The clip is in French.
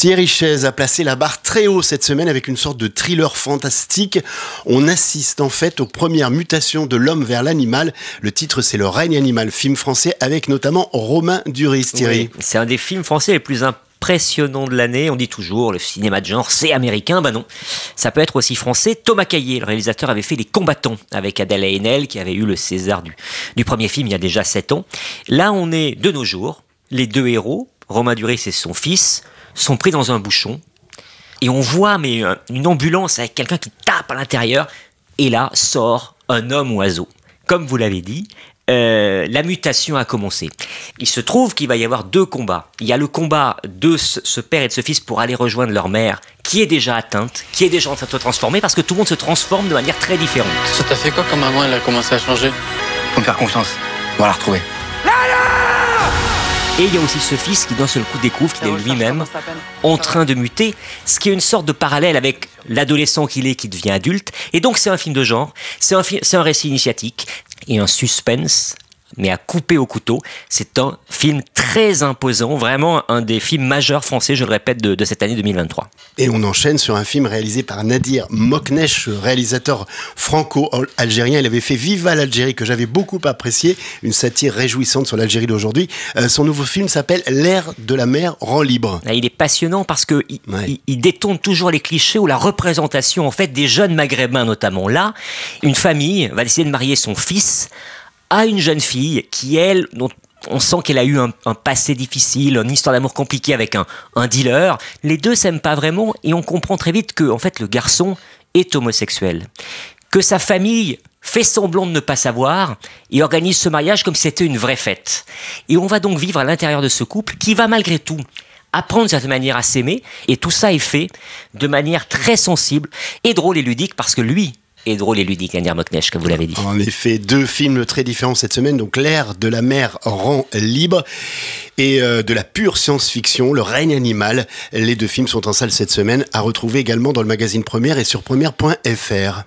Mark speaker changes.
Speaker 1: Thierry Chaise a placé la barre très haut cette semaine avec une sorte de thriller fantastique. On assiste en fait aux premières mutations de l'homme vers l'animal. Le titre c'est Le règne animal, film français avec notamment Romain Duris. Thierry.
Speaker 2: c'est un des films français les plus impressionnants de l'année. On dit toujours le cinéma de genre, c'est américain. Ben non, ça peut être aussi français. Thomas Caillé, le réalisateur, avait fait Les Combattants avec Adèle Haenel, qui avait eu le César du, du premier film il y a déjà sept ans. Là, on est de nos jours. Les deux héros, Romain Duris et son fils, sont pris dans un bouchon. Et on voit mais euh, une ambulance avec quelqu'un qui tape à l'intérieur. Et là sort un homme oiseau. Comme vous l'avez dit, euh, la mutation a commencé. Il se trouve qu'il va y avoir deux combats. Il y a le combat de ce, père et de ce fils pour aller rejoindre leur mère, qui est déjà atteinte, qui est déjà en train de se transformer, parce que tout le monde se transforme de manière très différente.
Speaker 3: Ça t'a fait quoi quand maman elle a commencé à changer?
Speaker 4: Faut me faire confiance. On va la retrouver.
Speaker 2: Et il y a aussi ce fils qui d'un seul coup découvre qu'il est lui-même en train de muter, ce qui est une sorte de parallèle avec l'adolescent qu'il est qui devient adulte. Et donc c'est un film de genre, c'est un, un récit initiatique et un suspense mais à couper au couteau. C'est un film très imposant, vraiment un des films majeurs français, je le répète, de, cette année 2023.
Speaker 1: Et on enchaîne sur un film réalisé par Nadir Moknesh, réalisateur franco-algérien. Il avait fait Viva l'Algérie, que j'avais beaucoup apprécié, une satire réjouissante sur l'Algérie d'aujourd'hui. Euh, son nouveau film s'appelle L'air de la mer rend libre.
Speaker 2: Ah, il est passionnant parce que il, détourne toujours les clichés ou la représentation en fait des jeunes maghrébins notamment. Là, une famille va décider de marier son fils à une jeune fille qui, elle, dont on sent qu'elle a eu un, passé difficile, une histoire d'amour compliquée avec un, dealer. Les deux s'aiment pas vraiment et on comprend très vite que, en fait, le garçon est homosexuel. Que sa famille fait semblant de ne pas savoir et organise ce mariage comme si c'était une vraie fête. Et on va donc vivre à l'intérieur de ce couple qui va malgré tout apprendre de cette manière à s'aimer et tout ça est fait de manière très sensible et drôle et ludique parce que lui et drôle et ludique, Anir Moknesh, comme vous l'avez dit.
Speaker 1: En effet, deux films très différents cette semaine. Donc, L'air de la mer rend libre et euh, de la pure science-fiction, Le règne animal. Les deux films sont en salle cette semaine, à retrouver également dans le magazine Première et sur première.fr.